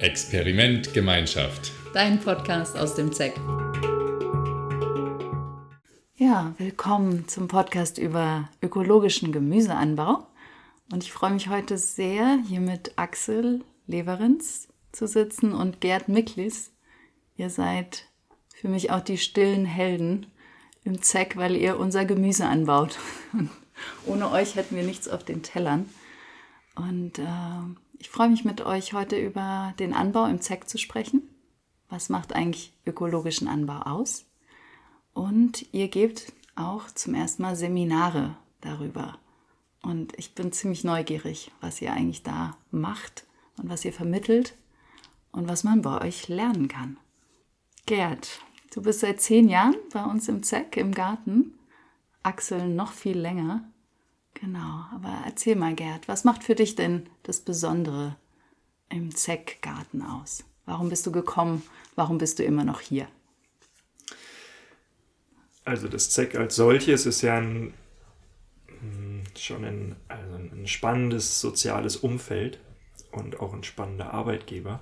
Experiment Gemeinschaft. Dein Podcast aus dem ZEC. Ja, willkommen zum Podcast über ökologischen Gemüseanbau. Und ich freue mich heute sehr, hier mit Axel Leverenz zu sitzen und Gerd Micklis. Ihr seid für mich auch die stillen Helden im ZEC, weil ihr unser Gemüse anbaut. Ohne euch hätten wir nichts auf den Tellern. Und äh, ich freue mich mit euch heute über den Anbau im ZEC zu sprechen. Was macht eigentlich ökologischen Anbau aus? Und ihr gebt auch zum ersten Mal Seminare darüber. Und ich bin ziemlich neugierig, was ihr eigentlich da macht und was ihr vermittelt und was man bei euch lernen kann. Gerd, du bist seit zehn Jahren bei uns im ZEC im Garten. Axel noch viel länger. Genau, aber erzähl mal, Gerd, was macht für dich denn das Besondere im ZEC-Garten aus? Warum bist du gekommen? Warum bist du immer noch hier? Also das ZEC als solches ist ja ein, hm, schon ein, also ein spannendes soziales Umfeld und auch ein spannender Arbeitgeber.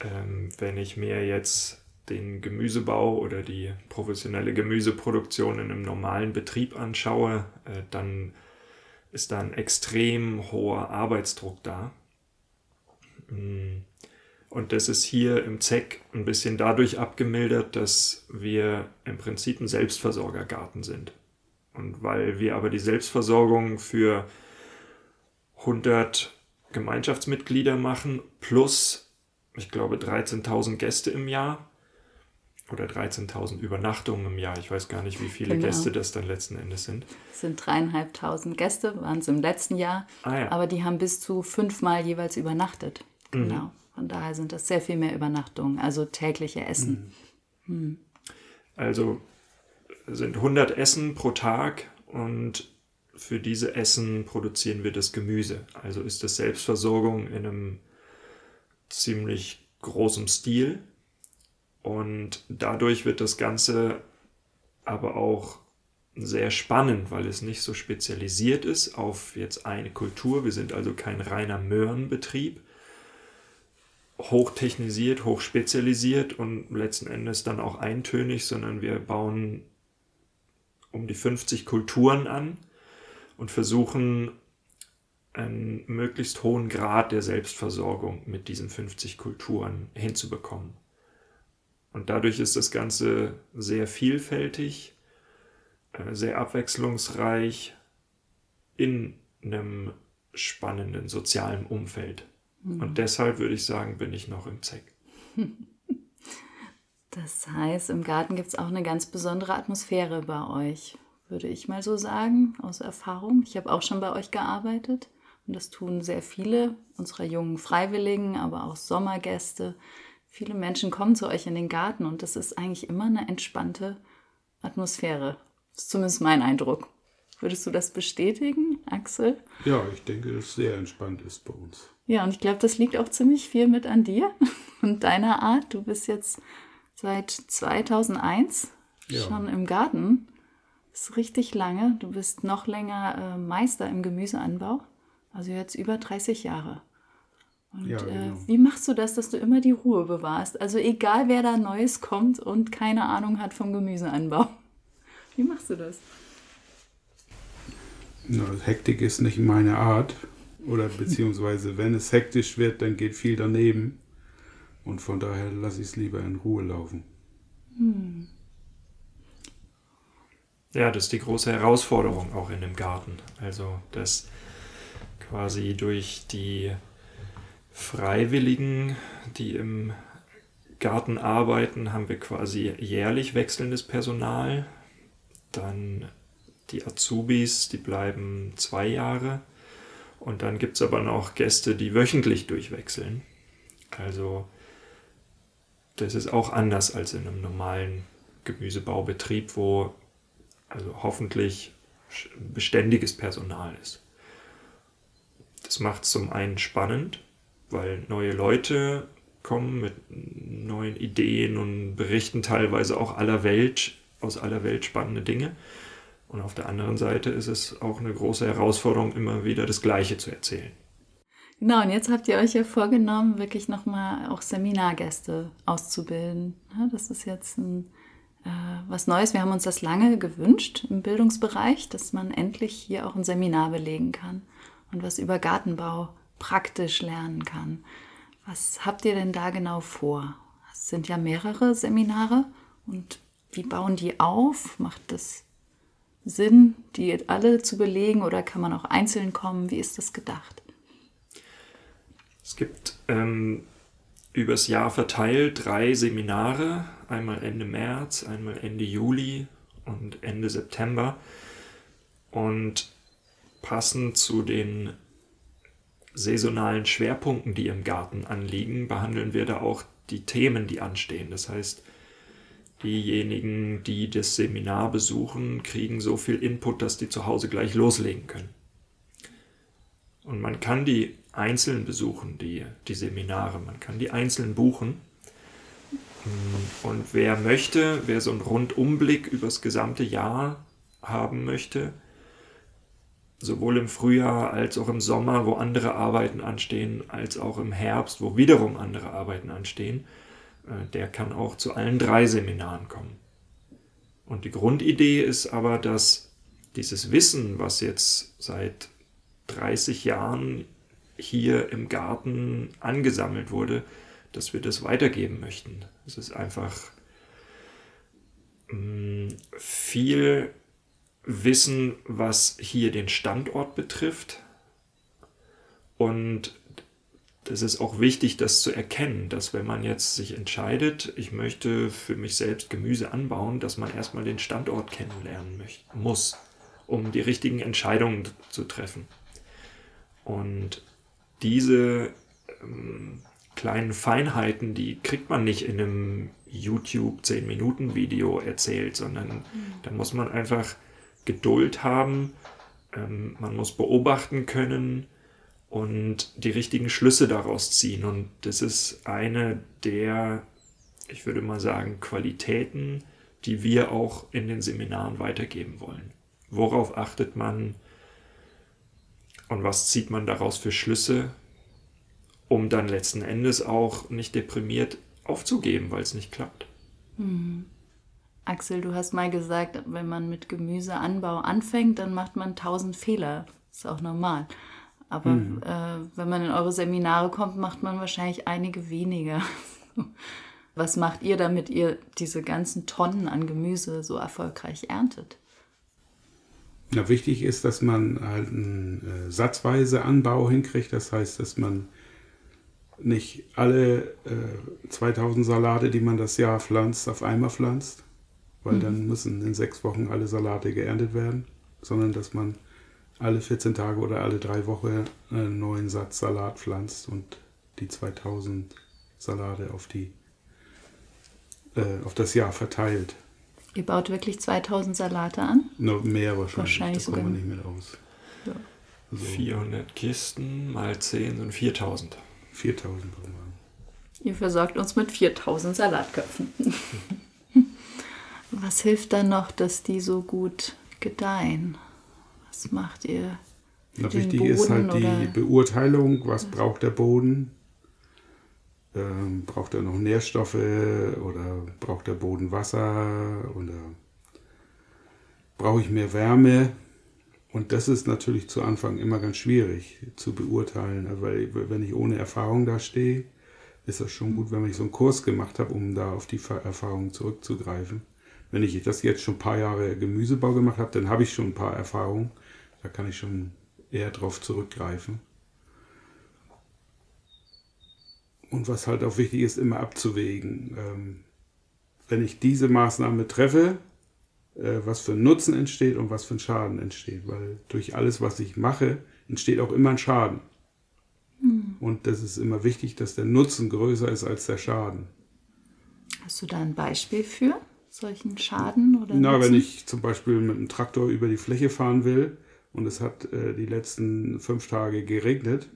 Ähm, wenn ich mir jetzt den Gemüsebau oder die professionelle Gemüseproduktion in einem normalen Betrieb anschaue, äh, dann ist da ein extrem hoher Arbeitsdruck da. Mm. Und das ist hier im ZEC ein bisschen dadurch abgemildert, dass wir im Prinzip ein Selbstversorgergarten sind. Und weil wir aber die Selbstversorgung für 100 Gemeinschaftsmitglieder machen, plus, ich glaube, 13.000 Gäste im Jahr, oder 13.000 Übernachtungen im Jahr. Ich weiß gar nicht, wie viele genau. Gäste das dann letzten Endes sind. Es sind dreieinhalbtausend Gäste, waren es im letzten Jahr. Ah, ja. Aber die haben bis zu fünfmal jeweils übernachtet. Mhm. Genau. Von daher sind das sehr viel mehr Übernachtungen, also tägliche Essen. Mhm. Mhm. Also sind 100 Essen pro Tag und für diese Essen produzieren wir das Gemüse. Also ist das Selbstversorgung in einem ziemlich großen Stil. Und dadurch wird das Ganze aber auch sehr spannend, weil es nicht so spezialisiert ist auf jetzt eine Kultur. Wir sind also kein reiner Möhrenbetrieb, hochtechnisiert, hochspezialisiert und letzten Endes dann auch eintönig, sondern wir bauen um die 50 Kulturen an und versuchen einen möglichst hohen Grad der Selbstversorgung mit diesen 50 Kulturen hinzubekommen. Und dadurch ist das Ganze sehr vielfältig, äh, sehr abwechslungsreich in einem spannenden sozialen Umfeld. Mhm. Und deshalb würde ich sagen, bin ich noch im ZEC. Das heißt, im Garten gibt es auch eine ganz besondere Atmosphäre bei euch, würde ich mal so sagen, aus Erfahrung. Ich habe auch schon bei euch gearbeitet und das tun sehr viele unserer jungen Freiwilligen, aber auch Sommergäste viele Menschen kommen zu euch in den Garten und das ist eigentlich immer eine entspannte Atmosphäre. Das ist zumindest mein Eindruck. Würdest du das bestätigen, Axel? Ja, ich denke, dass es sehr entspannt ist bei uns. Ja, und ich glaube, das liegt auch ziemlich viel mit an dir und deiner Art. Du bist jetzt seit 2001 ja. schon im Garten. Das ist richtig lange. Du bist noch länger äh, Meister im Gemüseanbau. Also jetzt über 30 Jahre. Und ja, äh, genau. äh, wie machst du das, dass du immer die Ruhe bewahrst? Also egal, wer da Neues kommt und keine Ahnung hat vom Gemüseanbau. Wie machst du das? Na, Hektik ist nicht meine Art. Oder beziehungsweise, wenn es hektisch wird, dann geht viel daneben. Und von daher lasse ich es lieber in Ruhe laufen. Hm. Ja, das ist die große Herausforderung auch in dem Garten. Also, dass quasi durch die Freiwilligen, die im Garten arbeiten, haben wir quasi jährlich wechselndes Personal. Dann die Azubis, die bleiben zwei Jahre. Und dann gibt es aber noch Gäste, die wöchentlich durchwechseln. Also das ist auch anders als in einem normalen Gemüsebaubetrieb, wo also hoffentlich beständiges Personal ist. Das macht es zum einen spannend, weil neue Leute kommen mit neuen Ideen und berichten teilweise auch aller Welt, aus aller Welt spannende Dinge. Und auf der anderen Seite ist es auch eine große Herausforderung, immer wieder das Gleiche zu erzählen. Genau, und jetzt habt ihr euch ja vorgenommen, wirklich nochmal auch Seminargäste auszubilden. Das ist jetzt ein, äh, was Neues. Wir haben uns das lange gewünscht im Bildungsbereich, dass man endlich hier auch ein Seminar belegen kann und was über Gartenbau praktisch lernen kann. Was habt ihr denn da genau vor? Es sind ja mehrere Seminare und wie bauen die auf? Macht das Sinn, die alle zu belegen oder kann man auch einzeln kommen? Wie ist das gedacht? Es gibt ähm, übers Jahr verteilt drei Seminare, einmal Ende März, einmal Ende Juli und Ende September. Und passend zu den saisonalen Schwerpunkten, die im Garten anliegen, behandeln wir da auch die Themen, die anstehen. Das heißt, diejenigen, die das Seminar besuchen, kriegen so viel Input, dass die zu Hause gleich loslegen können. Und man kann die einzeln besuchen, die, die Seminare. Man kann die einzeln buchen. Und wer möchte, wer so einen Rundumblick über das gesamte Jahr haben möchte, sowohl im Frühjahr als auch im Sommer, wo andere Arbeiten anstehen, als auch im Herbst, wo wiederum andere Arbeiten anstehen, äh, der kann auch zu allen drei Seminaren kommen. Und die Grundidee ist aber, dass dieses Wissen, was jetzt seit 30 Jahren hier im Garten angesammelt wurde, dass wir das weitergeben möchten. Es ist einfach mm, viel Wissen, was hier den Standort betrifft. Und das ist auch wichtig, das zu erkennen, dass wenn man jetzt sich entscheidet, ich möchte für mich selbst Gemüse anbauen, dass man erstmal den Standort kennenlernen muss, um die richtigen Entscheidungen zu treffen. Und diese ähm, kleinen Feinheiten, die kriegt man nicht in einem YouTube 10-Minuten-Video erzählt, sondern mhm. da muss man einfach Geduld haben, ähm, man muss beobachten können und die richtigen Schlüsse daraus ziehen. Und das ist eine der, ich würde mal sagen, Qualitäten, die wir auch in den Seminaren weitergeben wollen. Worauf achtet man? Und was zieht man daraus für Schlüsse, um dann letzten Endes auch nicht deprimiert aufzugeben, weil es nicht klappt? Mhm. Axel, du hast mal gesagt, wenn man mit Gemüseanbau anfängt, dann macht man tausend Fehler. Das ist auch normal. Aber mhm. äh, wenn man in eure Seminare kommt, macht man wahrscheinlich einige weniger. Was macht ihr, damit ihr diese ganzen Tonnen an Gemüse so erfolgreich erntet? Na, wichtig ist, dass man halt einen äh, satzweise Anbau hinkriegt. Das heißt, dass man nicht alle äh, 2000 Salate, die man das Jahr pflanzt, auf einmal pflanzt, weil mhm. dann müssen in sechs Wochen alle Salate geerntet werden, sondern dass man alle 14 Tage oder alle drei Wochen einen neuen Satz Salat pflanzt und die 2000 Salate auf, die, äh, auf das Jahr verteilt. Ihr baut wirklich 2000 Salate an? Noch mehr wahrscheinlich. Wahrscheinlich da kommen wir nicht mit aus. Ja. So. 400 Kisten mal 10 sind 4000. 4000 brauchen wir. Ihr versorgt uns mit 4000 Salatköpfen. Was hilft dann noch, dass die so gut gedeihen? Was macht ihr? Na, wichtig Boden, ist halt die oder? Beurteilung, was braucht der Boden? Ähm, braucht er noch Nährstoffe oder braucht der Boden Wasser oder brauche ich mehr Wärme? Und das ist natürlich zu Anfang immer ganz schwierig zu beurteilen, weil wenn ich ohne Erfahrung da stehe, ist das schon gut, wenn ich so einen Kurs gemacht habe, um da auf die Erfahrung zurückzugreifen. Wenn ich das jetzt schon ein paar Jahre Gemüsebau gemacht habe, dann habe ich schon ein paar Erfahrungen. Da kann ich schon eher drauf zurückgreifen. Und was halt auch wichtig ist, immer abzuwägen. Ähm, wenn ich diese Maßnahme treffe, äh, was für ein Nutzen entsteht und was für ein Schaden entsteht. Weil durch alles, was ich mache, entsteht auch immer ein Schaden. Mhm. Und das ist immer wichtig, dass der Nutzen größer ist als der Schaden. Hast du da ein Beispiel für solchen Schaden? Oder Na, Nutzen? wenn ich zum Beispiel mit einem Traktor über die Fläche fahren will und es hat äh, die letzten fünf Tage geregnet,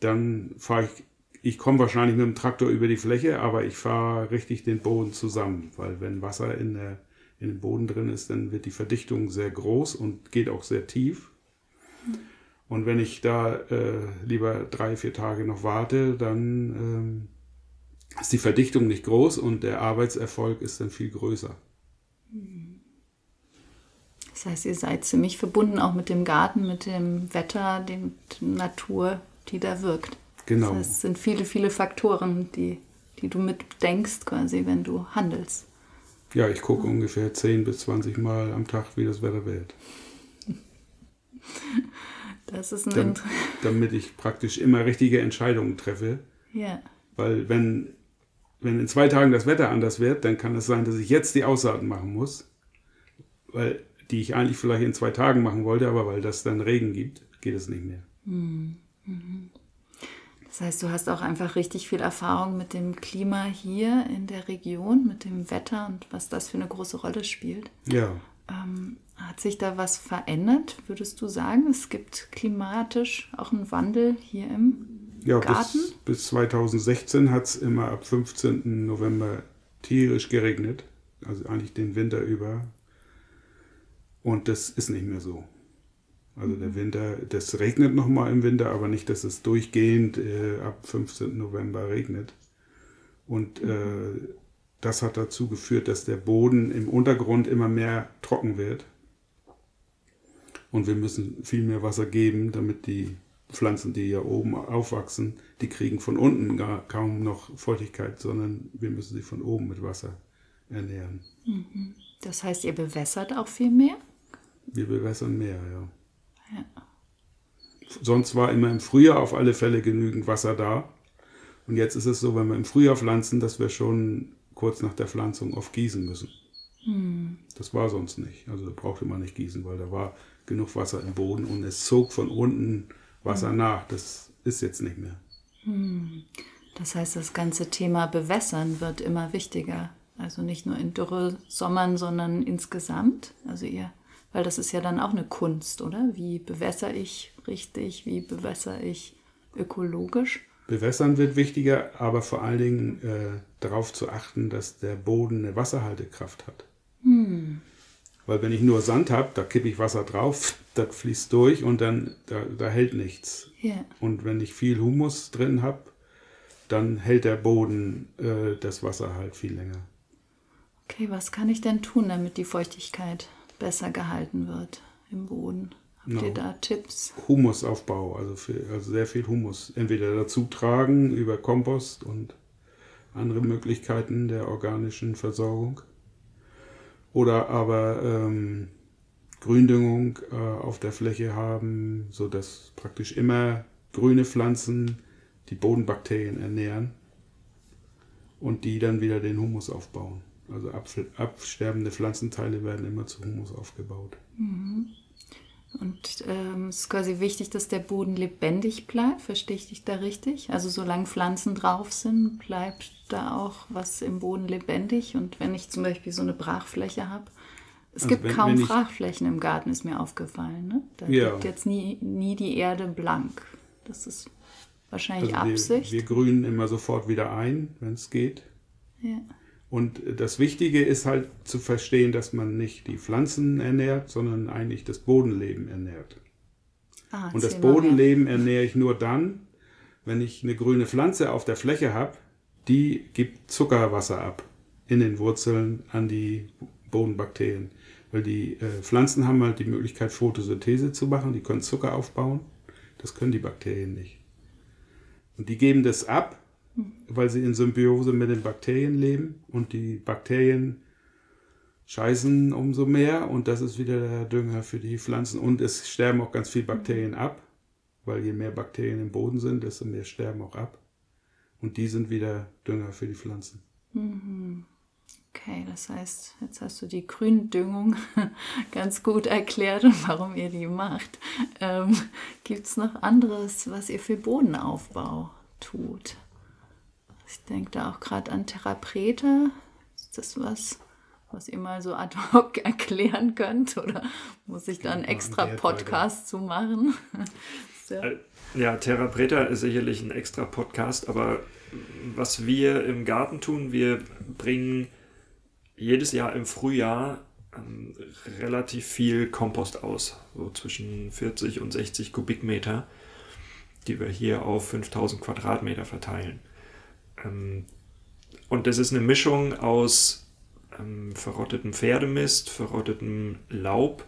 dann fahre ich ich komme wahrscheinlich mit dem Traktor über die Fläche, aber ich fahre richtig den Boden zusammen, weil wenn Wasser in, der, in dem Boden drin ist, dann wird die Verdichtung sehr groß und geht auch sehr tief. Und wenn ich da äh, lieber drei, vier Tage noch warte, dann ähm, ist die Verdichtung nicht groß und der Arbeitserfolg ist dann viel größer. Das heißt, ihr seid ziemlich verbunden auch mit dem Garten, mit dem Wetter, der Natur, die da wirkt. Genau. Das heißt, es sind viele, viele Faktoren, die, die du mitdenkst quasi, wenn du handelst. Ja, ich gucke ungefähr 10 bis 20 Mal am Tag, wie das Wetter wird. Das ist ein Dam damit ich praktisch immer richtige Entscheidungen treffe. ja. Weil wenn, wenn in zwei Tagen das Wetter anders wird, dann kann es sein, dass ich jetzt die Aussaaten machen muss, weil die ich eigentlich vielleicht in zwei Tagen machen wollte, aber weil das dann Regen gibt, geht es nicht mehr. Das heißt, du hast auch einfach richtig viel Erfahrung mit dem Klima hier in der Region, mit dem Wetter und was das für eine große Rolle spielt. Ja, Ähm, hat sich da was verändert, würdest du sagen? Es gibt klimatisch auch einen Wandel hier im ja Garten? bis, bis 2016 hat es immer ab 15. November tierisch geregnet, also eigentlich den Winter über. Und das ist nicht mehr so. Also der Winter, das regnet nochmal im Winter, aber nicht, dass es durchgehend äh, ab 15. November regnet. Und äh, das hat dazu geführt, dass der Boden im Untergrund immer mehr trocken wird. Und wir müssen viel mehr Wasser geben, damit die Pflanzen, die hier oben aufwachsen, die kriegen von unten gar kaum noch Feuchtigkeit, sondern wir müssen sie von oben mit Wasser ernähren. Das heißt, ihr bewässert auch viel mehr? Wir bewässern mehr, ja. Ja. Sonst war immer im Frühjahr auf alle Fälle genügend Wasser da. Und jetzt ist es so, wenn wir im Frühjahr pflanzen, dass wir schon kurz nach der Pflanzung oft gießen müssen. Das war sonst nicht. Also da brauchte man nicht gießen, weil da war genug Wasser im Boden und es zog von unten Wasser nach. Das ist jetzt nicht mehr. Das heißt, das ganze Thema Bewässern wird immer wichtiger. Also nicht nur in Dürresommern, sondern insgesamt. Also ihr, weil das ist ja dann auch eine Kunst, oder? Wie bewässere ich richtig? Wie bewässere ich ökologisch? Bewässern wird wichtiger, aber vor allen Dingen äh, darauf zu achten, dass der Boden eine Wasserhaltekraft hat. Weil wenn ich nur Sand habe, da kippe ich Wasser drauf, das fließt durch und dann da, da hält nichts. Ja. Und wenn ich viel Humus drin habe, dann hält der Boden äh, das Wasser halt viel länger. Okay, was kann ich denn tun, damit die Feuchtigkeit besser gehalten wird im Boden? Habt No. ihr da Tipps? Humusaufbau, also, für, also sehr viel Humus. Entweder dazu tragen über Kompost und andere Möglichkeiten der organischen Versorgung. Oder aber ähm, Gründüngung äh, auf der Fläche haben, sodass praktisch immer grüne Pflanzen die Bodenbakterien ernähren und die dann wieder den Humus aufbauen. Also ab, absterbende Pflanzenteile werden immer zu Humus aufgebaut. Und ähm, es ist quasi wichtig, dass der Boden lebendig bleibt. Verstehe ich dich da richtig? Also solange Pflanzen drauf sind, bleibt da auch was im Boden lebendig. Und wenn ich zum Beispiel so eine Brachfläche habe, es Also gibt wenn- kaum wenn ich- Brachflächen im Garten, ist mir aufgefallen. Ne? Da Ja. liegt jetzt nie, nie die Erde blank. Das ist wahrscheinlich Also wir, Absicht. wir grünen immer sofort wieder ein, wenn es geht. ja. Und das Wichtige ist halt zu verstehen, dass man nicht die Pflanzen ernährt, sondern eigentlich das Bodenleben ernährt. ah, Und das mal mehr. Bodenleben ernähre ich nur dann, wenn ich eine grüne Pflanze auf der Fläche habe, die gibt Zuckerwasser ab in den Wurzeln an die Bodenbakterien. Weil die äh, Pflanzen haben halt die Möglichkeit, Photosynthese zu machen, die können Zucker aufbauen. Das können die Bakterien nicht. Und die geben das ab, weil sie in Symbiose mit den Bakterien leben und die Bakterien scheißen umso mehr und das ist wieder der Dünger für die Pflanzen und es sterben auch ganz viele Bakterien ab, weil je mehr Bakterien im Boden sind, desto mehr sterben auch ab und die sind wieder Dünger für die Pflanzen. Okay, das heißt, jetzt hast du die Gründüngung ganz gut erklärt und warum ihr die macht. Ähm, Gibt es noch anderes, was ihr für Bodenaufbau tut? Ich denke da auch gerade an Therapreta. Ist das was, was ihr mal so ad hoc erklären könnt? Oder muss ich da einen extra Podcast zu machen? Ja. Äh, Ja, Terra Preta ist sicherlich ein extra Podcast, aber was wir im Garten tun, wir bringen jedes Jahr im Frühjahr ähm, relativ viel Kompost aus, so zwischen 40 und 60 Kubikmeter, die wir hier auf 5000 Quadratmeter verteilen. Ähm, und das ist eine Mischung aus ähm, verrottetem Pferdemist, verrottetem Laub,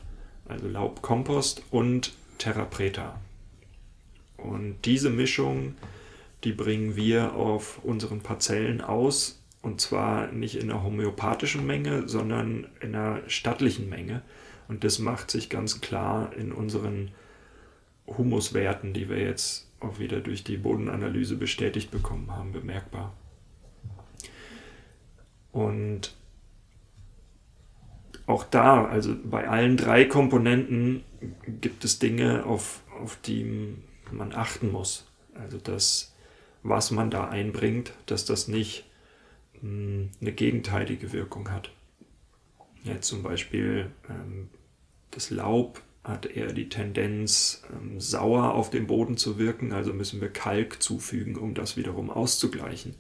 also Laubkompost und Terra Preta. Und diese Mischung, die bringen wir auf unseren Parzellen aus und zwar nicht in einer homöopathischen Menge, sondern in einer stattlichen Menge. Und das macht sich ganz klar in unseren Humuswerten, die wir jetzt auch wieder durch die Bodenanalyse bestätigt bekommen haben, bemerkbar. Und auch da, also bei allen drei Komponenten gibt es Dinge, auf, auf die man achten muss. Also das, was man da einbringt, dass das nicht mh, eine gegenteilige Wirkung hat. Ja, zum Beispiel ähm, das Laub hat eher die Tendenz, ähm, sauer auf dem Boden zu wirken, also müssen wir Kalk zufügen, um das wiederum auszugleichen.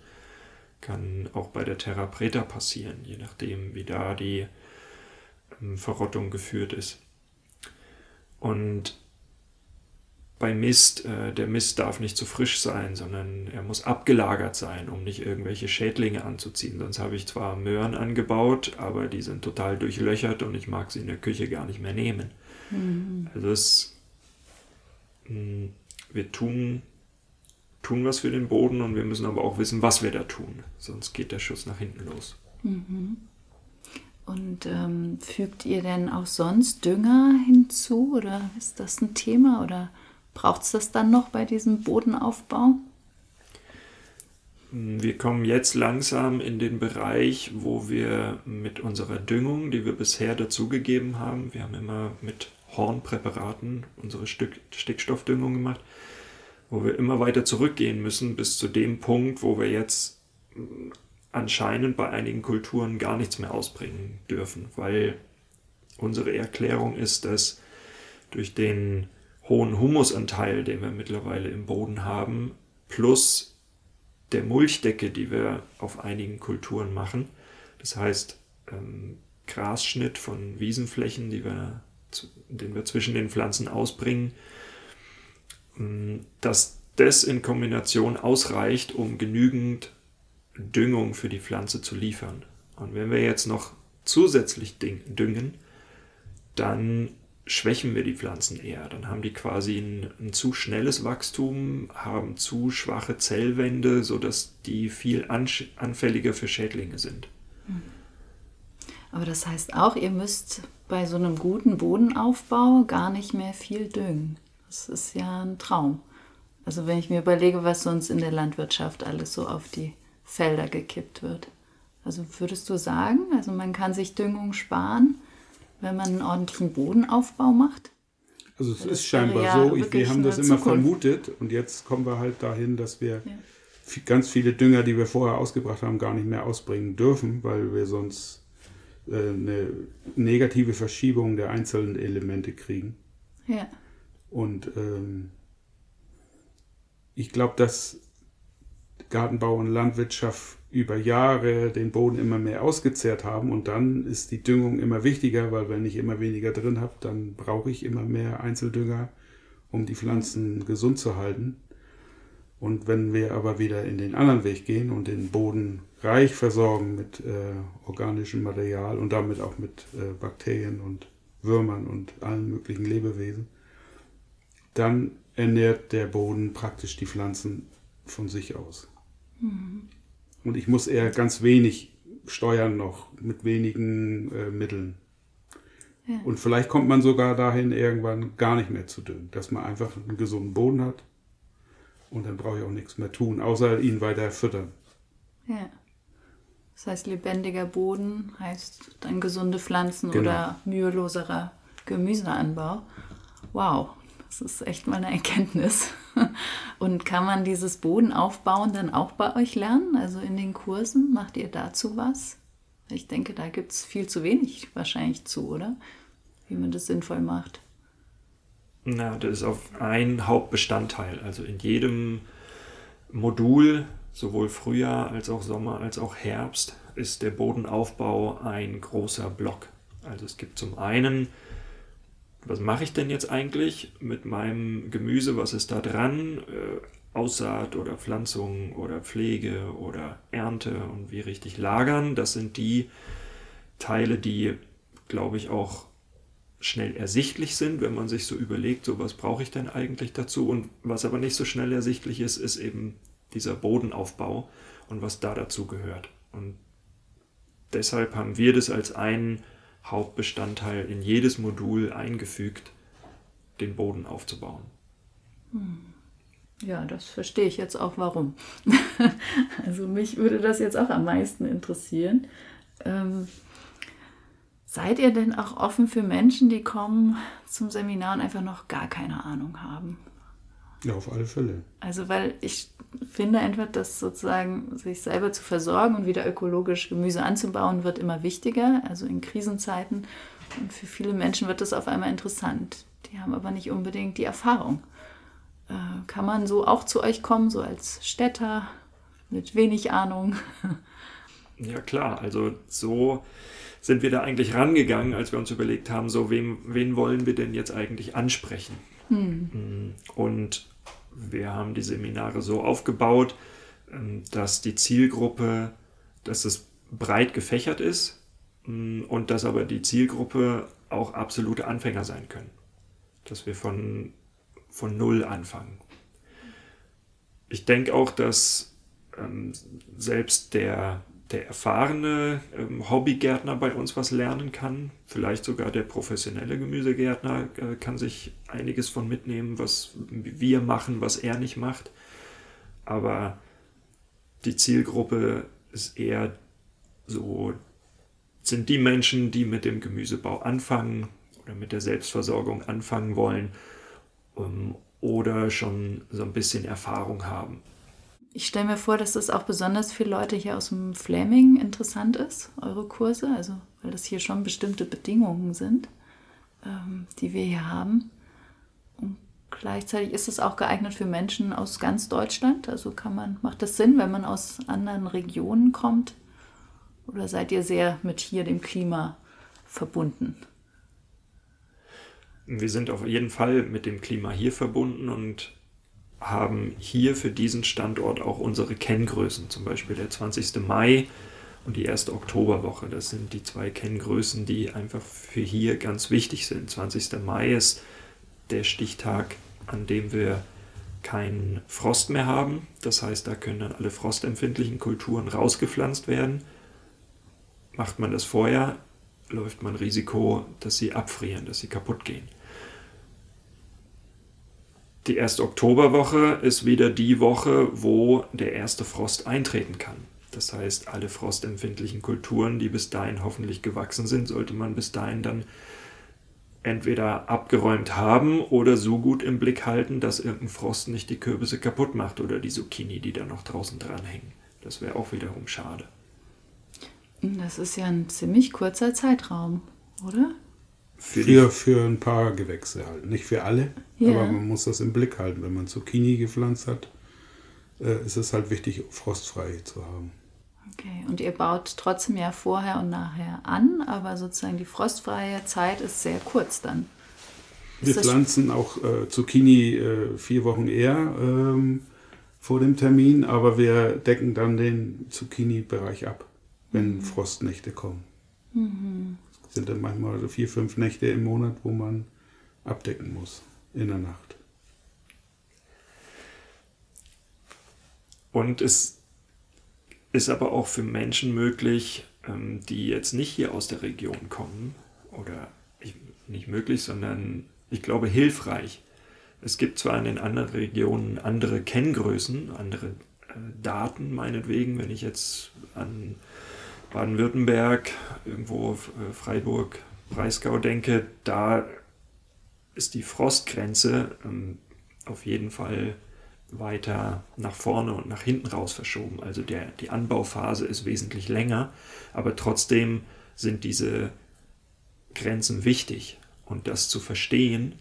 Kann auch bei der Terra Preta passieren, je nachdem, wie da die ähm, Verrottung geführt ist. Und bei Mist, äh, der Mist darf nicht zu frisch sein, sondern er muss abgelagert sein, um nicht irgendwelche Schädlinge anzuziehen. Sonst habe ich zwar Möhren angebaut, aber die sind total durchlöchert und ich mag sie in der Küche gar nicht mehr nehmen. Mhm. Also es, mh, hm, wir tun, tun was für den Boden und wir müssen aber auch wissen, was wir da tun. Sonst geht der Schuss nach hinten los. Mhm. Und ähm, fügt ihr denn auch sonst Dünger hinzu oder ist das ein Thema oder Braucht es das dann noch bei diesem Bodenaufbau? Wir kommen jetzt langsam in den Bereich, wo wir mit unserer Düngung, die wir bisher dazugegeben haben, wir haben immer mit Hornpräparaten unsere Stück Stickstoffdüngung gemacht, wo wir immer weiter zurückgehen müssen bis zu dem Punkt, wo wir jetzt anscheinend bei einigen Kulturen gar nichts mehr ausbringen dürfen, weil unsere Erklärung ist, dass durch den hohen Humusanteil, den wir mittlerweile im Boden haben, plus der Mulchdecke, die wir auf einigen Kulturen machen. Das heißt, ähm, Grasschnitt von Wiesenflächen, die wir, den wir zwischen den Pflanzen ausbringen, ähm, dass das in Kombination ausreicht, um genügend Düngung für die Pflanze zu liefern. Und wenn wir jetzt noch zusätzlich düngen, dann schwächen wir die Pflanzen eher. Dann haben die quasi ein, ein, zu schnelles Wachstum, haben zu schwache Zellwände, sodass die viel anfälliger für Schädlinge sind. Hm. Aber das heißt auch, ihr müsst bei so einem guten Bodenaufbau gar nicht mehr viel düngen. Das ist ja ein Traum. Also wenn ich mir überlege, was sonst in der Landwirtschaft alles so auf die Felder gekippt wird. Also würdest du sagen, also man kann sich Düngung sparen? wenn man einen ordentlichen Bodenaufbau macht? Also es ist scheinbar ja so, ich, wir haben das immer Zukunft. vermutet und jetzt kommen wir halt dahin, dass wir ja. ganz viele Dünger, die wir vorher ausgebracht haben, gar nicht mehr ausbringen dürfen, weil wir sonst eine negative Verschiebung der einzelnen Elemente kriegen. Ja. Und ähm, ich glaube, dass Gartenbau und Landwirtschaft über Jahre den Boden immer mehr ausgezehrt haben und dann ist die Düngung immer wichtiger, weil wenn ich immer weniger drin habe, dann brauche ich immer mehr Einzeldünger, um die Pflanzen gesund zu halten. Und wenn wir aber wieder in den anderen Weg gehen und den Boden reich versorgen mit äh, organischem Material und damit auch mit äh, Bakterien und Würmern und allen möglichen Lebewesen, dann ernährt der Boden praktisch die Pflanzen von sich aus. Mhm. Und ich muss eher ganz wenig steuern noch mit wenigen äh, Mitteln. Ja. Und vielleicht kommt man sogar dahin, irgendwann gar nicht mehr zu düngen, dass man einfach einen gesunden Boden hat und dann brauche ich auch nichts mehr tun, außer ihn weiter füttern. Ja. Das heißt, lebendiger Boden heißt dann gesunde Pflanzen genau. oder müheloserer Gemüseanbau. Wow, das ist echt mal eine Erkenntnis. Und kann man dieses Bodenaufbauen dann auch bei euch lernen? Also in den Kursen macht ihr dazu was? Ich denke, da gibt es viel zu wenig wahrscheinlich zu, oder? Wie man das sinnvoll macht. Na, das ist auf ein Hauptbestandteil. Also in jedem Modul, sowohl Frühjahr als auch Sommer als auch Herbst, ist der Bodenaufbau ein großer Block. Also es gibt zum einen, was mache ich denn jetzt eigentlich mit meinem Gemüse, was ist da dran? Äh, Aussaat oder Pflanzung oder Pflege oder Ernte und wie richtig lagern. Das sind die Teile, die, glaube ich, auch schnell ersichtlich sind, wenn man sich so überlegt, so was brauche ich denn eigentlich dazu. Und was aber nicht so schnell ersichtlich ist, ist eben dieser Bodenaufbau und was da dazu gehört. Und deshalb haben wir das als einen Hauptbestandteil in jedes Modul eingefügt, den Boden aufzubauen. Hm. Ja, das verstehe ich jetzt auch warum. also mich würde das jetzt auch am meisten interessieren. Ähm, seid ihr denn auch offen für Menschen, die kommen zum Seminar und einfach noch gar keine Ahnung haben? Ja, auf alle Fälle. Also, weil ich finde einfach, dass sozusagen sich selber zu versorgen und wieder ökologisch Gemüse anzubauen, wird immer wichtiger, also in Krisenzeiten. Und für viele Menschen wird das auf einmal interessant. Die haben aber nicht unbedingt die Erfahrung. Äh, kann man so auch zu euch kommen, so als Städter mit wenig Ahnung? Ja, klar. Also so sind wir da eigentlich rangegangen, als wir uns überlegt haben, so wem, wen wollen wir denn jetzt eigentlich ansprechen? Hm. Und wir haben die Seminare so aufgebaut, ähm, dass die Zielgruppe, dass es breit gefächert ist mm, und dass aber die Zielgruppe auch absolute Anfänger sein können. Dass wir von, von Null anfangen. Ich denke auch, dass ähm, selbst der der erfahrene ähm, Hobbygärtner bei uns was lernen kann. Vielleicht sogar der professionelle Gemüsegärtner äh, kann sich einiges von mitnehmen, was wir machen, was er nicht macht. Aber die Zielgruppe ist eher so, sind die Menschen, die mit dem Gemüsebau anfangen oder mit der Selbstversorgung anfangen wollen um, oder schon so ein bisschen Erfahrung haben. Ich stelle mir vor, dass das auch besonders für Leute hier aus dem Flaming interessant ist, eure Kurse, also weil das hier schon bestimmte Bedingungen sind, ähm, die wir hier haben. Und gleichzeitig ist es auch geeignet für Menschen aus ganz Deutschland. Also kann man, macht das Sinn, wenn man aus anderen Regionen kommt? Oder seid ihr sehr mit hier dem Klima verbunden? Wir sind auf jeden Fall mit dem Klima hier verbunden und haben hier für diesen Standort auch unsere Kenngrößen, zum Beispiel der 20. Mai und die erste Oktoberwoche. Das sind die zwei Kenngrößen, die einfach für hier ganz wichtig sind. 20. Mai ist der Stichtag, an dem wir keinen Frost mehr haben. Das heißt, da können dann alle frostempfindlichen Kulturen rausgepflanzt werden. Macht man das vorher, läuft man Risiko, dass sie abfrieren, dass sie kaputt gehen. Die erste Oktoberwoche ist wieder die Woche, wo der erste Frost eintreten kann. Das heißt, alle frostempfindlichen Kulturen, die bis dahin hoffentlich gewachsen sind, sollte man bis dahin dann entweder abgeräumt haben oder so gut im Blick halten, dass irgendein Frost nicht die Kürbisse kaputt macht oder die Zucchini, die da noch draußen dranhängen. Das wäre auch wiederum schade. Das ist ja ein ziemlich kurzer Zeitraum, oder? Für, für, für, ein paar Gewächse halt. Nicht für alle, ja. aber man muss das im Blick halten. Wenn man Zucchini gepflanzt hat, äh, ist es halt wichtig, frostfrei zu haben. Okay, und ihr baut trotzdem ja vorher und nachher an, aber sozusagen die frostfreie Zeit ist sehr kurz dann. Ist Wir pflanzen auch äh, Zucchini äh, vier Wochen eher ähm, vor dem Termin, aber wir decken dann den Zucchini-Bereich ab, wenn mhm. Frostnächte kommen. Mhm sind dann manchmal so vier, fünf Nächte im Monat, wo man abdecken muss in der Nacht. Und es ist aber auch für Menschen möglich, ähm, die jetzt nicht hier aus der Region kommen, oder nicht möglich, sondern ich glaube hilfreich. Es gibt zwar in den anderen Regionen andere Kenngrößen, andere äh, Daten meinetwegen, wenn ich jetzt an Baden-Württemberg, irgendwo äh, Freiburg, Breisgau denke, da ist die Frostgrenze ähm, auf jeden Fall weiter nach vorne und nach hinten raus verschoben. Also der, die Anbauphase ist wesentlich länger, aber trotzdem sind diese Grenzen wichtig. Und das zu verstehen,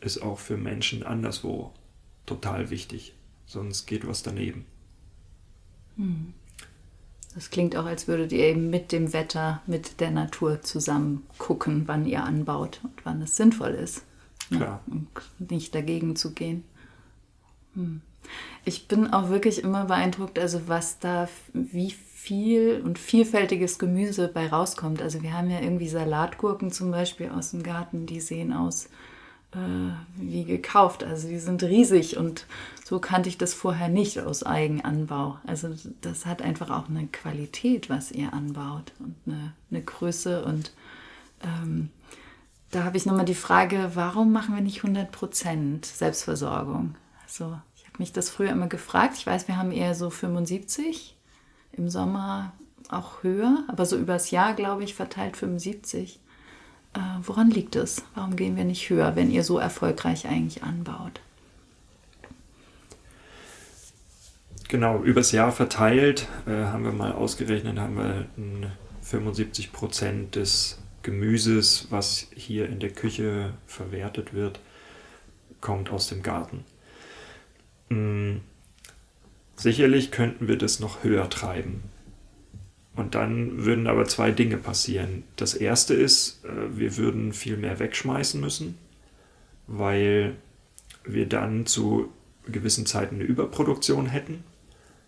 ist auch für Menschen anderswo total wichtig. Sonst geht was daneben. Hm. Das klingt auch, als würdet ihr eben mit dem Wetter, mit der Natur zusammen gucken, wann ihr anbaut und wann es sinnvoll ist. Klar. Ja, und nicht dagegen zu gehen. Hm. Ich bin auch wirklich immer beeindruckt, also was da, wie viel und vielfältiges Gemüse bei rauskommt. Also wir haben ja irgendwie Salatgurken zum Beispiel aus dem Garten, die sehen aus wie gekauft. Also die sind riesig und so kannte ich das vorher nicht aus Eigenanbau. Also das hat einfach auch eine Qualität, was ihr anbaut und eine, eine Größe. Und ähm, da habe ich nochmal die Frage, warum machen wir nicht 100% Selbstversorgung? Also ich habe mich das früher immer gefragt. Ich weiß, wir haben eher so 75, im Sommer auch höher, aber so übers Jahr, glaube ich, verteilt 75. Äh, woran liegt es? Warum gehen wir nicht höher, wenn ihr so erfolgreich eigentlich anbaut? Genau, übers Jahr verteilt äh, haben wir mal ausgerechnet, haben wir 75 Prozent des Gemüses, was hier in der Küche verwertet wird, kommt aus dem Garten. Hm, sicherlich könnten wir das noch höher treiben. Und dann würden aber zwei Dinge passieren. Das erste ist, äh, wir würden viel mehr wegschmeißen müssen, weil wir dann zu gewissen Zeiten eine Überproduktion hätten.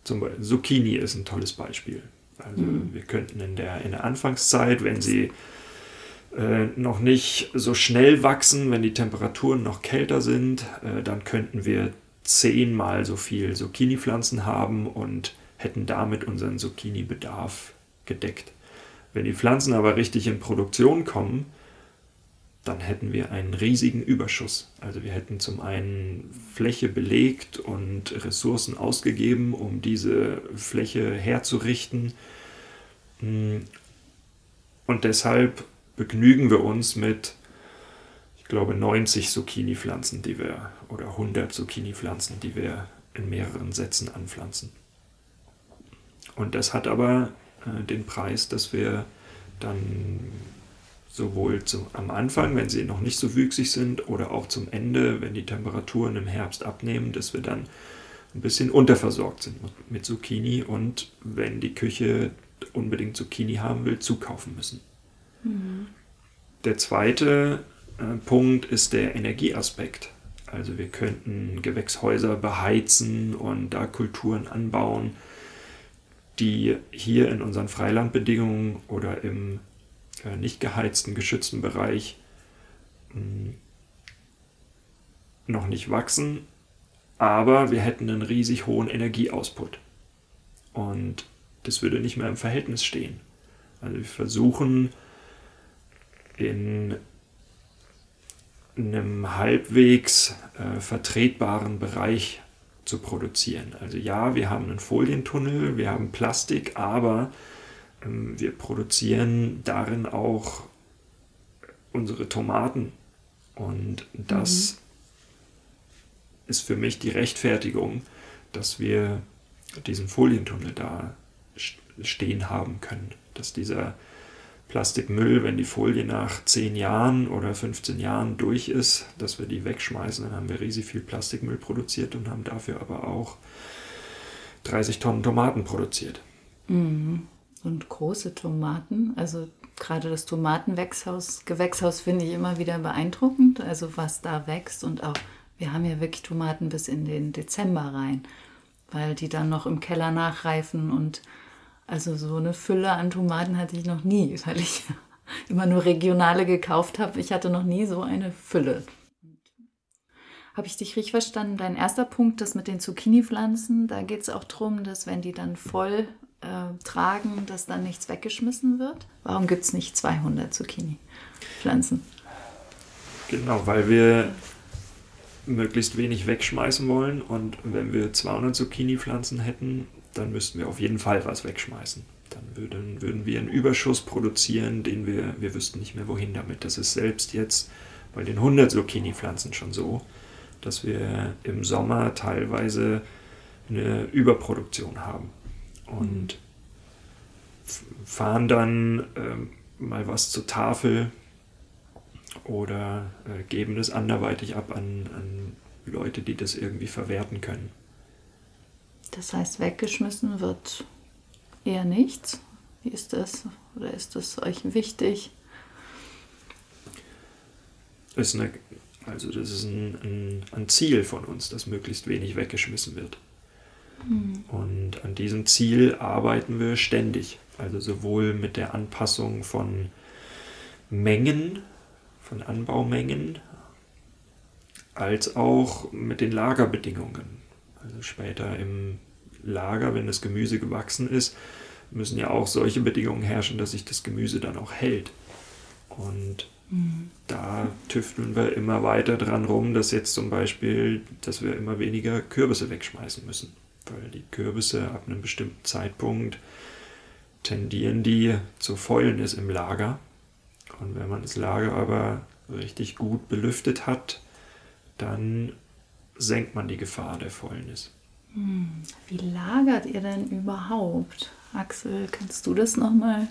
Zum Beispiel Zucchini ist ein tolles Beispiel. Also mhm. wir könnten in der, in der Anfangszeit, wenn sie äh, noch nicht so schnell wachsen, wenn die Temperaturen noch kälter sind, äh, dann könnten wir zehnmal so viel Zucchini-Pflanzen haben und hätten damit unseren Zucchini-Bedarf gedeckt. Wenn die Pflanzen aber richtig in Produktion kommen, dann hätten wir einen riesigen Überschuss. Also wir hätten zum einen Fläche belegt und Ressourcen ausgegeben, um diese Fläche herzurichten. Und deshalb begnügen wir uns mit, ich glaube, 90 Zucchini-Pflanzen, die wir, oder 100 Zucchini-Pflanzen, die wir in mehreren Sätzen anpflanzen. Und das hat aber äh, den Preis, dass wir dann sowohl zum, am Anfang, wenn sie noch nicht so wüchsig sind, oder auch zum Ende, wenn die Temperaturen im Herbst abnehmen, dass wir dann ein bisschen unterversorgt sind mit Zucchini und wenn die Küche unbedingt Zucchini haben will, zukaufen müssen. Mhm. Der zweite äh, Punkt ist der Energieaspekt. Also wir könnten Gewächshäuser beheizen und da Kulturen anbauen, die hier in unseren Freilandbedingungen oder im äh, nicht geheizten, geschützten Bereich mh, hm, noch nicht wachsen, aber wir hätten einen riesig hohen Energieausput. Und das würde nicht mehr im Verhältnis stehen. Also wir versuchen in einem halbwegs äh, vertretbaren Bereich zu produzieren. Also ja, wir haben einen Folientunnel, wir haben Plastik, aber ähm, wir produzieren darin auch unsere Tomaten. Und das mhm. ist für mich die Rechtfertigung, dass wir diesen Folientunnel da stehen haben können. Dass dieser Plastikmüll, wenn die Folie nach 10 Jahren oder 15 Jahren durch ist, dass wir die wegschmeißen. Dann haben wir riesig viel Plastikmüll produziert und haben dafür aber auch 30 Tonnen Tomaten produziert. Mhm. Und große Tomaten, also gerade das Tomatenwächshaus, Gewächshaus finde ich immer wieder beeindruckend, also was da wächst und auch, wir haben ja wirklich Tomaten bis in den Dezember rein, weil die dann noch im Keller nachreifen und also so eine Fülle an Tomaten hatte ich noch nie, weil ich immer nur regionale gekauft habe. Ich hatte noch nie so eine Fülle. Habe ich dich richtig verstanden? Dein erster Punkt, das mit den Zucchini-Pflanzen, da geht es auch darum, dass wenn die dann voll äh, tragen, dass dann nichts weggeschmissen wird. Warum gibt es nicht 200 Zucchini-Pflanzen? Genau, weil wir möglichst wenig wegschmeißen wollen und wenn wir 200 Zucchini-Pflanzen hätten, dann müssten wir auf jeden Fall was wegschmeißen. Dann würden, würden wir einen Überschuss produzieren, den wir, wir wüssten nicht mehr wohin damit. Das ist selbst jetzt bei den 100 Zucchini-Pflanzen schon so, dass wir im Sommer teilweise eine Überproduktion haben und fahren dann äh, mal was zur Tafel oder äh, geben es anderweitig ab an, an Leute, die das irgendwie verwerten können. Das heißt, weggeschmissen wird eher nicht? Wie ist das? Oder ist das euch wichtig? Ist eine, also das ist ein, ein, ein Ziel von uns, dass möglichst wenig weggeschmissen wird. Und an diesem Ziel arbeiten wir ständig. Also sowohl mit der Anpassung von Mengen, von Anbaumengen, als auch mit den Lagerbedingungen. Also später im Lager, wenn das Gemüse gewachsen ist, müssen ja auch solche Bedingungen herrschen, dass sich das Gemüse dann auch hält. Und da tüfteln wir immer weiter dran rum, dass jetzt zum Beispiel, dass wir immer weniger Kürbisse wegschmeißen müssen. Weil die Kürbisse ab einem bestimmten Zeitpunkt tendieren die zur Fäulnis im Lager. Und wenn man das Lager aber richtig gut belüftet hat, dann senkt man die Gefahr der Fäulnis. Wie lagert ihr denn überhaupt? Axel, kannst du das nochmal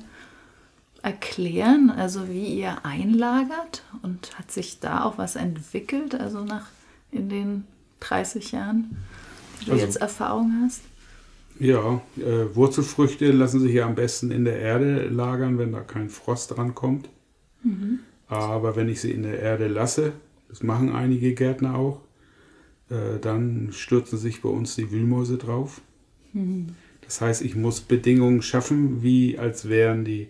erklären? Also wie ihr einlagert und hat sich da auch was entwickelt? Also nach in den 30 Jahren, die du Also- jetzt Erfahrung hast? Ja, äh, Wurzelfrüchte lassen sich ja am besten in der Erde lagern, wenn da kein Frost dran kommt. Aber wenn ich sie in der Erde lasse, das machen einige Gärtner auch, äh, dann stürzen sich bei uns die Wühlmäuse drauf. Das heißt, ich muss Bedingungen schaffen, wie als wären die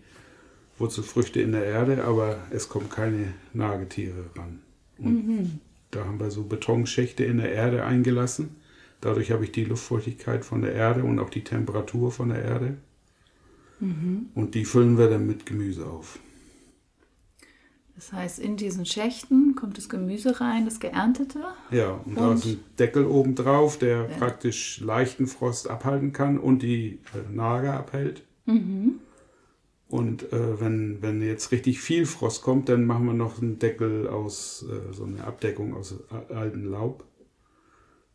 Wurzelfrüchte in der Erde, aber es kommen keine Nagetiere ran. Und da haben wir so Betonschächte in der Erde eingelassen. Dadurch habe ich die Luftfeuchtigkeit von der Erde und auch die Temperatur von der Erde. Und die füllen wir dann mit Gemüse auf. Das heißt, in diesen Schächten kommt das Gemüse rein, das geerntete. Ja, und, da Und? ist ein Deckel oben drauf, der Ja. praktisch leichten Frost abhalten kann und die äh, Nager abhält. Und äh, wenn, wenn jetzt richtig viel Frost kommt, dann machen wir noch einen Deckel aus, äh, so eine Abdeckung aus altem Laub.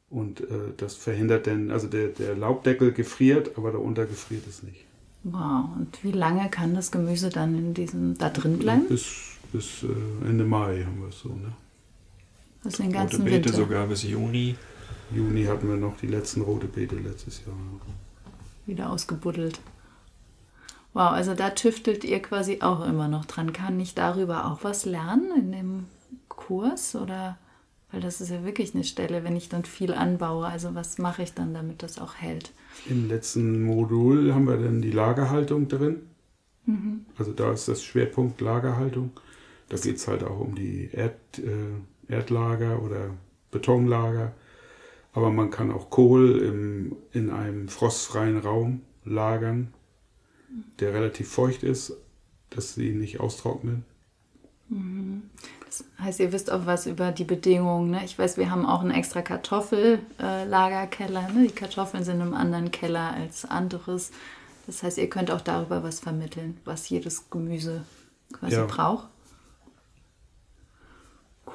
Und äh, das verhindert dann, also der, der Laubdeckel gefriert, aber darunter gefriert es nicht. Wow, und wie lange kann das Gemüse dann in diesem da drin bleiben? Bis, bis äh, Ende Mai haben wir es so. Ne? Also den Rote ganzen Beete Winter. sogar bis Juni. Juni hatten wir noch die letzten rote Beete letztes Jahr. wieder ausgebuddelt. Wow, also da tüftelt ihr quasi auch immer noch dran. Kann ich darüber auch was lernen in dem Kurs? Oder, weil das ist ja wirklich eine Stelle, wenn ich dann viel anbaue. Also was mache ich dann, damit das auch hält? Im letzten Modul haben wir dann die Lagerhaltung drin. Also da ist das Schwerpunkt Lagerhaltung. Da geht es halt auch um die Erd, äh, Erdlager oder Betonlager. Aber man kann auch Kohl im, in einem frostfreien Raum lagern, der relativ feucht ist, dass sie nicht austrocknen. Das heißt, ihr wisst auch was über die Bedingungen. Ne? Ich weiß, wir haben auch einen extra Kartoffellagerkeller. Ne? Die Kartoffeln sind im anderen Keller als anderes. Das heißt, ihr könnt auch darüber was vermitteln, was jedes Gemüse quasi Ja. braucht.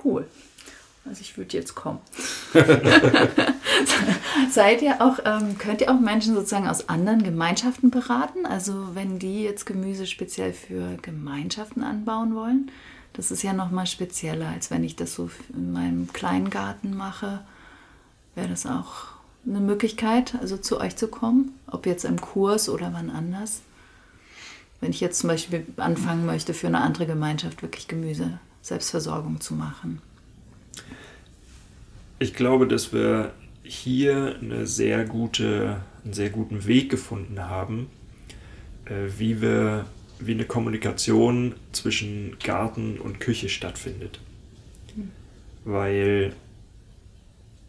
Cool. Also ich würde jetzt kommen. Seid ihr auch, ähm, könnt ihr auch Menschen sozusagen aus anderen Gemeinschaften beraten? Also wenn die jetzt Gemüse speziell für Gemeinschaften anbauen wollen? Das ist ja nochmal spezieller, als wenn ich das so in meinem kleinen Garten mache. Wäre das auch eine Möglichkeit, also zu euch zu kommen? Ob jetzt im Kurs oder wann anders? Wenn ich jetzt zum Beispiel anfangen möchte, für eine andere Gemeinschaft wirklich Gemüse, Selbstversorgung zu machen. Ich glaube, dass wir hier eine sehr gute, einen sehr guten Weg gefunden haben, äh, wie wir wie eine Kommunikation zwischen Garten und Küche stattfindet. Weil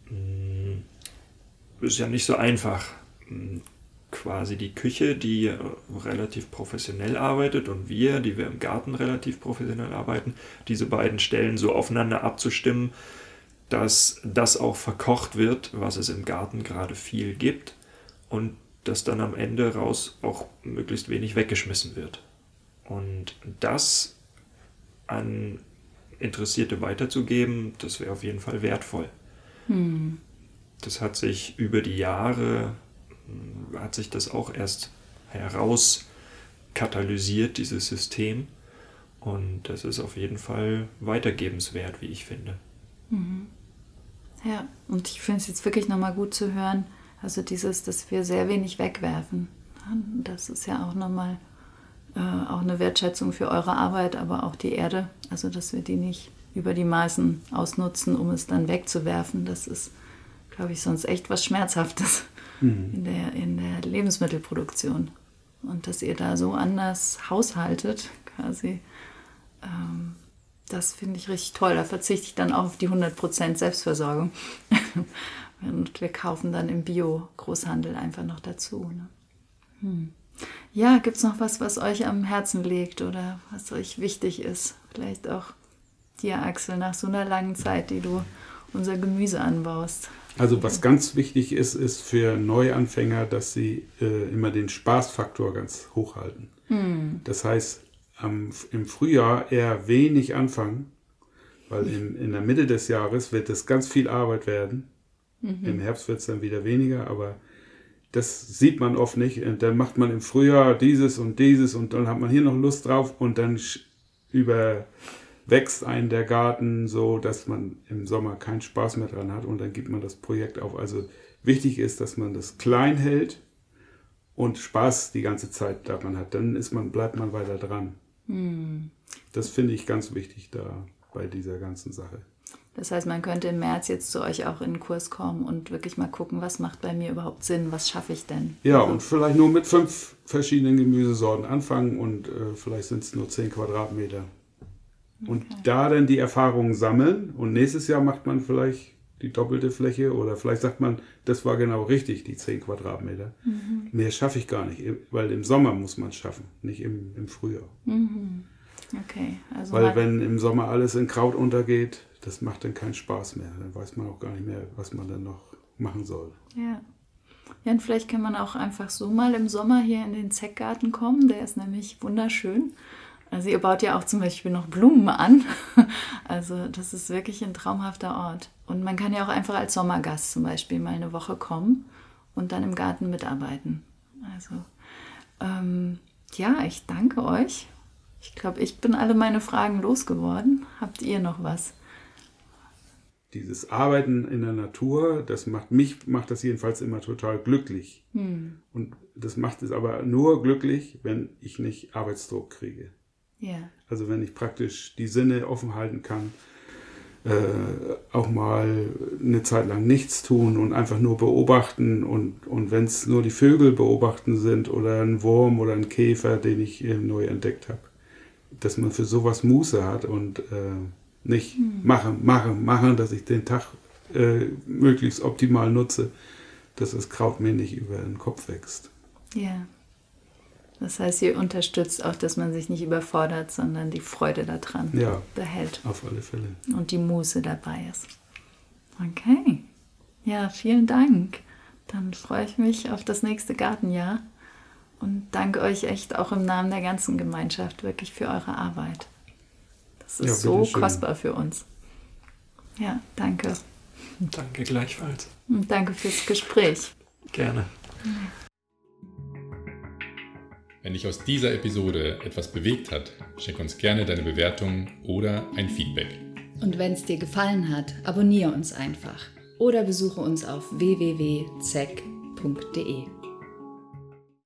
mh, es ist ja nicht so einfach, mh, quasi die Küche, die äh, relativ professionell arbeitet und wir, die wir im Garten relativ professionell arbeiten, diese beiden Stellen so aufeinander abzustimmen, dass das auch verkocht wird, was es im Garten gerade viel gibt und dass dann am Ende raus auch möglichst wenig weggeschmissen wird. Und das an Interessierte weiterzugeben, das wäre auf jeden Fall wertvoll. Das hat sich über die Jahre, hat sich das auch erst herauskatalysiert, dieses System. Und das ist auf jeden Fall weitergebenswert, wie ich finde. Ja, und ich finde es jetzt wirklich nochmal gut zu hören, also dieses, dass wir sehr wenig wegwerfen. Das ist ja auch nochmal äh, auch eine Wertschätzung für eure Arbeit, aber auch die Erde. Also, dass wir die nicht über die Maßen ausnutzen, um es dann wegzuwerfen. Das ist, glaube ich, sonst echt was Schmerzhaftes mhm. in, der, in der Lebensmittelproduktion. Und dass ihr da so anders haushaltet, quasi, ähm, das finde ich richtig toll. Da verzichte ich dann auch auf die 100% Selbstversorgung. Und wir kaufen dann im Bio-Großhandel einfach noch dazu. Ne? Hm. Ja, gibt es noch was, was euch am Herzen liegt oder was euch wichtig ist? Vielleicht auch dir, Axel, nach so einer langen Zeit, die du unser Gemüse anbaust. Also was ganz wichtig ist, ist für Neuanfänger, dass sie äh, immer den Spaßfaktor ganz hoch halten. Hm. Das heißt, am, im Frühjahr eher wenig anfangen, weil in, in der Mitte des Jahres wird es ganz viel Arbeit werden. Mhm. Im Herbst wird es dann wieder weniger, aber das sieht man oft nicht. Und dann macht man im Frühjahr dieses und dieses und dann hat man hier noch Lust drauf und dann überwächst einen der Garten so, dass man im Sommer keinen Spaß mehr dran hat und dann gibt man das Projekt auf. Also wichtig ist, dass man das klein hält und Spaß die ganze Zeit daran hat. Dann ist man, bleibt man weiter dran. Hm. Das finde ich ganz wichtig da bei dieser ganzen Sache. Das heißt, man könnte im März jetzt zu euch auch in den Kurs kommen und wirklich mal gucken, was macht bei mir überhaupt Sinn, was schaffe ich denn? Ja, also. und vielleicht nur mit fünf verschiedenen Gemüsesorten anfangen und äh, vielleicht sind es nur zehn Quadratmeter. Und okay. da dann die Erfahrungen sammeln und nächstes Jahr macht man vielleicht die doppelte Fläche oder vielleicht sagt man, das war genau richtig, die zehn Quadratmeter. Mhm. Mehr schaffe ich gar nicht, weil im Sommer muss man es schaffen, nicht im, im Frühjahr. Mhm. Okay, also weil wenn im Sommer alles in Kraut untergeht, das macht dann keinen Spaß mehr. Dann weiß man auch gar nicht mehr, was man dann noch machen soll. Ja. Ja, und vielleicht kann man auch einfach so mal im Sommer hier in den Zeckgarten kommen. Der ist nämlich wunderschön. Also ihr baut ja auch zum Beispiel noch Blumen an. Also das ist wirklich ein traumhafter Ort. Und man kann ja auch einfach als Sommergast zum Beispiel mal eine Woche kommen und dann im Garten mitarbeiten. Also ähm, ja, ich danke euch. Ich glaube, ich bin alle meine Fragen losgeworden. Habt ihr noch was? dieses Arbeiten in der Natur, das macht mich, macht das jedenfalls immer total glücklich. Hm. Und das macht es aber nur glücklich, wenn ich nicht Arbeitsdruck kriege. Yeah. Also wenn ich praktisch die Sinne offen halten kann, äh, auch mal eine Zeit lang nichts tun und einfach nur beobachten und, und wenn es nur die Vögel beobachten sind oder ein Wurm oder ein Käfer, den ich neu entdeckt habe, dass man für sowas Muße hat und äh, nicht hm. machen, machen, machen, dass ich den Tag äh, möglichst optimal nutze, dass das Kraut mir nicht über den Kopf wächst. Ja. Das heißt, ihr unterstützt auch, dass man sich nicht überfordert, sondern die Freude daran ja, behält. Auf alle Fälle. Und die Muße dabei ist. Okay. Ja, vielen Dank. Dann freue ich mich auf das nächste Gartenjahr und danke euch echt auch im Namen der ganzen Gemeinschaft wirklich für eure Arbeit. Das ist ja, so schön. kostbar für uns. Ja, danke. Danke gleichfalls. Und danke fürs Gespräch. Gerne. Wenn dich aus dieser Episode etwas bewegt hat, schick uns gerne deine Bewertung oder ein Feedback. Und wenn es dir gefallen hat, abonniere uns einfach oder besuche uns auf www.zeck.de.